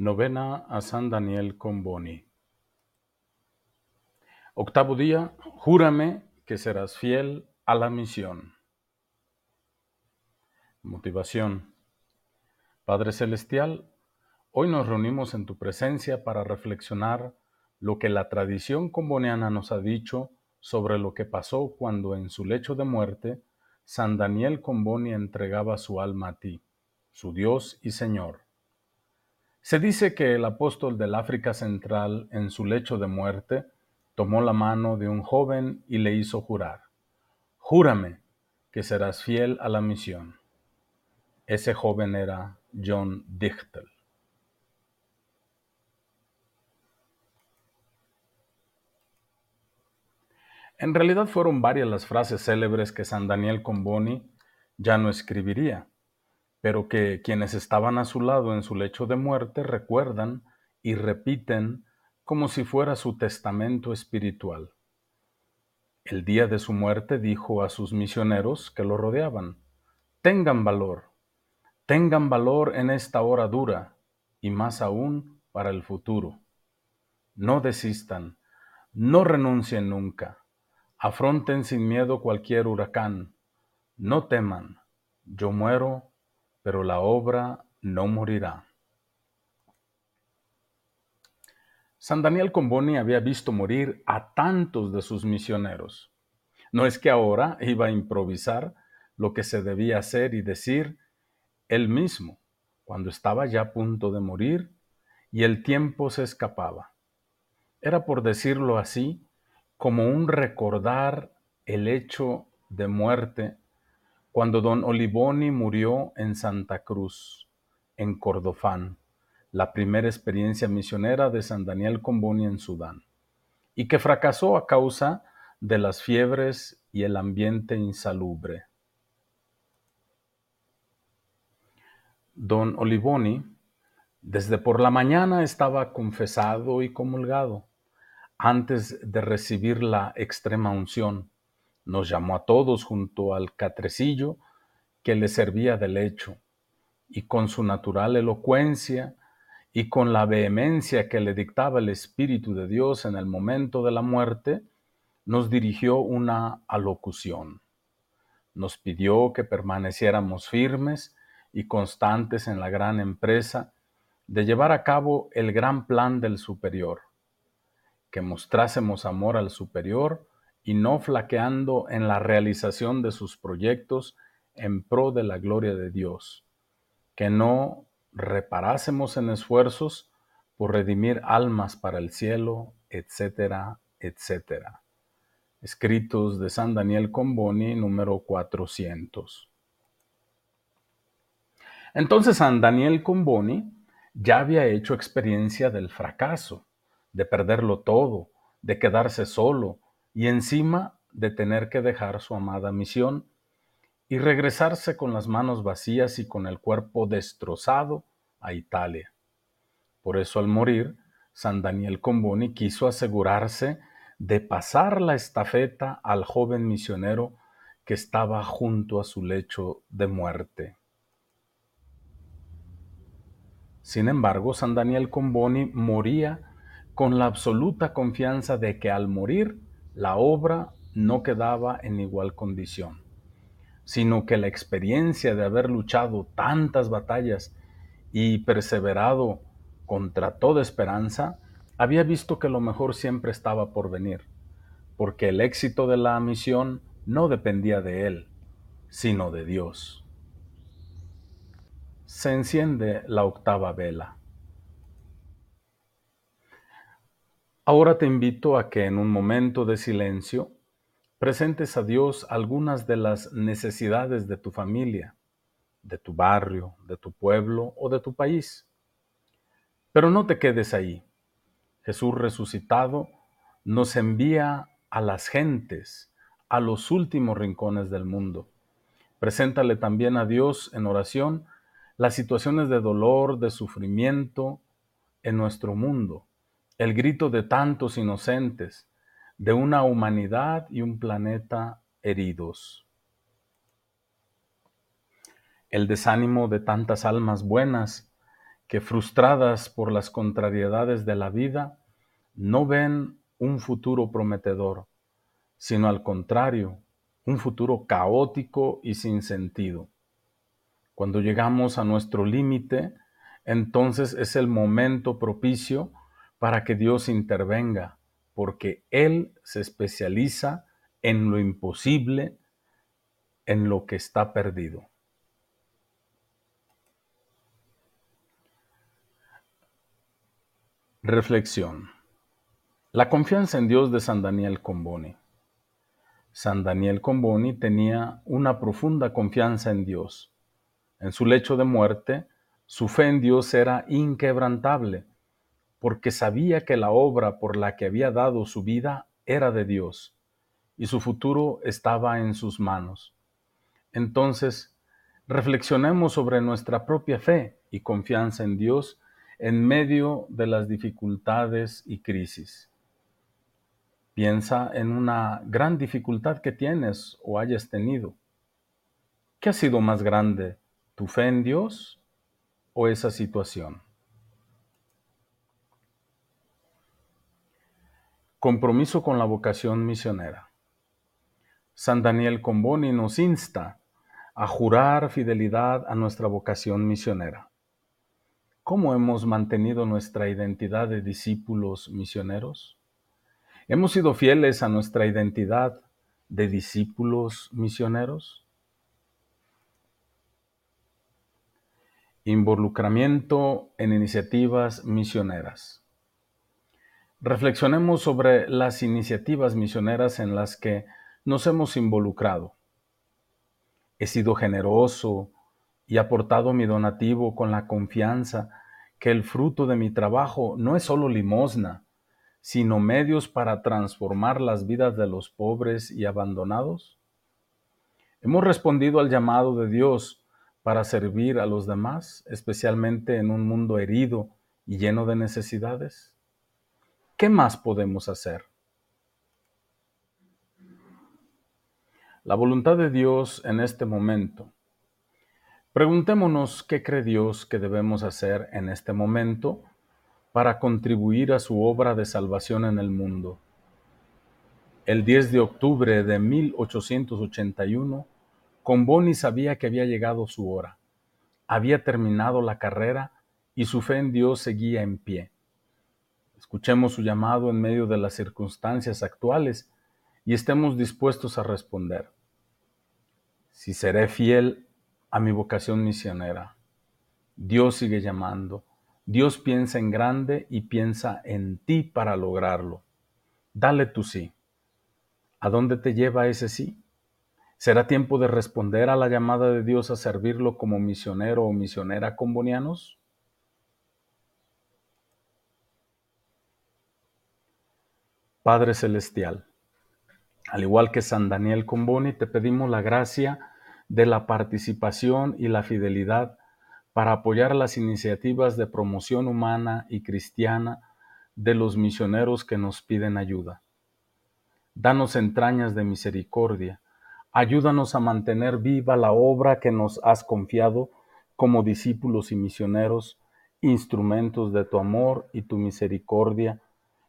Novena a San Daniel con Boni. Octavo día, júrame que serás fiel a la misión. Motivación. Padre Celestial, hoy nos reunimos en tu presencia para reflexionar lo que la tradición comboniana nos ha dicho sobre lo que pasó cuando en su lecho de muerte San Daniel Comboni entregaba su alma a ti, su Dios y Señor. Se dice que el apóstol del África Central, en su lecho de muerte, tomó la mano de un joven y le hizo jurar, Júrame que serás fiel a la misión. Ese joven era John Dichtel. En realidad fueron varias las frases célebres que San Daniel Comboni ya no escribiría pero que quienes estaban a su lado en su lecho de muerte recuerdan y repiten como si fuera su testamento espiritual. El día de su muerte dijo a sus misioneros que lo rodeaban, tengan valor, tengan valor en esta hora dura y más aún para el futuro. No desistan, no renuncien nunca, afronten sin miedo cualquier huracán, no teman, yo muero pero la obra no morirá. San Daniel Comboni había visto morir a tantos de sus misioneros. No es que ahora iba a improvisar lo que se debía hacer y decir él mismo, cuando estaba ya a punto de morir y el tiempo se escapaba. Era, por decirlo así, como un recordar el hecho de muerte cuando don Olivoni murió en Santa Cruz, en Cordofán, la primera experiencia misionera de San Daniel Comboni en Sudán, y que fracasó a causa de las fiebres y el ambiente insalubre. Don Olivoni, desde por la mañana estaba confesado y comulgado, antes de recibir la extrema unción, nos llamó a todos junto al catrecillo que le servía de lecho, y con su natural elocuencia y con la vehemencia que le dictaba el Espíritu de Dios en el momento de la muerte, nos dirigió una alocución. Nos pidió que permaneciéramos firmes y constantes en la gran empresa de llevar a cabo el gran plan del superior, que mostrásemos amor al superior y no flaqueando en la realización de sus proyectos en pro de la gloria de Dios, que no reparásemos en esfuerzos por redimir almas para el cielo, etcétera, etcétera. Escritos de San Daniel Comboni, número 400. Entonces San Daniel Comboni ya había hecho experiencia del fracaso, de perderlo todo, de quedarse solo, y encima de tener que dejar su amada misión y regresarse con las manos vacías y con el cuerpo destrozado a Italia. Por eso al morir, San Daniel Comboni quiso asegurarse de pasar la estafeta al joven misionero que estaba junto a su lecho de muerte. Sin embargo, San Daniel Comboni moría con la absoluta confianza de que al morir la obra no quedaba en igual condición, sino que la experiencia de haber luchado tantas batallas y perseverado contra toda esperanza, había visto que lo mejor siempre estaba por venir, porque el éxito de la misión no dependía de él, sino de Dios. Se enciende la octava vela. Ahora te invito a que en un momento de silencio presentes a Dios algunas de las necesidades de tu familia, de tu barrio, de tu pueblo o de tu país. Pero no te quedes ahí. Jesús resucitado nos envía a las gentes, a los últimos rincones del mundo. Preséntale también a Dios en oración las situaciones de dolor, de sufrimiento en nuestro mundo el grito de tantos inocentes, de una humanidad y un planeta heridos. El desánimo de tantas almas buenas que frustradas por las contrariedades de la vida, no ven un futuro prometedor, sino al contrario, un futuro caótico y sin sentido. Cuando llegamos a nuestro límite, entonces es el momento propicio para que Dios intervenga, porque Él se especializa en lo imposible, en lo que está perdido. Reflexión. La confianza en Dios de San Daniel Comboni. San Daniel Comboni tenía una profunda confianza en Dios. En su lecho de muerte, su fe en Dios era inquebrantable, porque sabía que la obra por la que había dado su vida era de Dios, y su futuro estaba en sus manos. Entonces, reflexionemos sobre nuestra propia fe y confianza en Dios en medio de las dificultades y crisis. Piensa en una gran dificultad que tienes o hayas tenido. ¿Qué ha sido más grande, tu fe en Dios o esa situación? Compromiso con la vocación misionera. San Daniel Comboni nos insta a jurar fidelidad a nuestra vocación misionera. ¿Cómo hemos mantenido nuestra identidad de discípulos misioneros? ¿Hemos sido fieles a nuestra identidad de discípulos misioneros? Involucramiento en iniciativas misioneras. Reflexionemos sobre las iniciativas misioneras en las que nos hemos involucrado. He sido generoso y aportado mi donativo con la confianza que el fruto de mi trabajo no es solo limosna, sino medios para transformar las vidas de los pobres y abandonados? ¿Hemos respondido al llamado de Dios para servir a los demás, especialmente en un mundo herido y lleno de necesidades? ¿Qué más podemos hacer? La voluntad de Dios en este momento Preguntémonos qué cree Dios que debemos hacer en este momento para contribuir a su obra de salvación en el mundo. El 10 de octubre de 1881, Comboni sabía que había llegado su hora. Había terminado la carrera y su fe en Dios seguía en pie. Escuchemos su llamado en medio de las circunstancias actuales y estemos dispuestos a responder. Si seré fiel a mi vocación misionera. Dios sigue llamando. Dios piensa en grande y piensa en ti para lograrlo. Dale tu sí. ¿A dónde te lleva ese sí? ¿Será tiempo de responder a la llamada de Dios a servirlo como misionero o misionera combonianos? Padre Celestial, al igual que San Daniel Comboni, te pedimos la gracia de la participación y la fidelidad para apoyar las iniciativas de promoción humana y cristiana de los misioneros que nos piden ayuda. Danos entrañas de misericordia, ayúdanos a mantener viva la obra que nos has confiado como discípulos y misioneros, instrumentos de tu amor y tu misericordia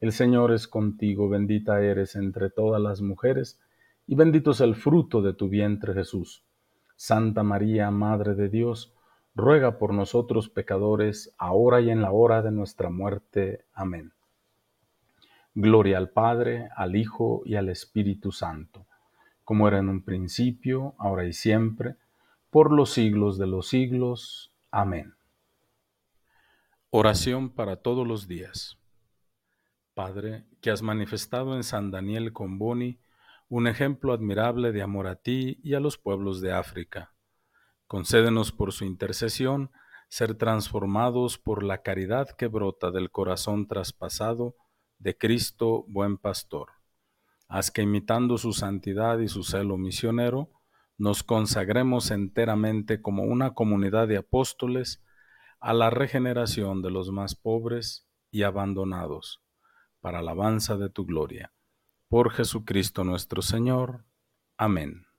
el Señor es contigo, bendita eres entre todas las mujeres, y bendito es el fruto de tu vientre Jesús. Santa María, Madre de Dios, ruega por nosotros pecadores, ahora y en la hora de nuestra muerte. Amén. Gloria al Padre, al Hijo y al Espíritu Santo, como era en un principio, ahora y siempre, por los siglos de los siglos. Amén. Oración para todos los días. Padre, que has manifestado en San Daniel con Boni, un ejemplo admirable de amor a ti y a los pueblos de África. Concédenos por su intercesión ser transformados por la caridad que brota del corazón traspasado de Cristo buen pastor. Haz que imitando su santidad y su celo misionero, nos consagremos enteramente como una comunidad de apóstoles a la regeneración de los más pobres y abandonados, para alabanza de tu gloria. Por Jesucristo nuestro Señor. Amén.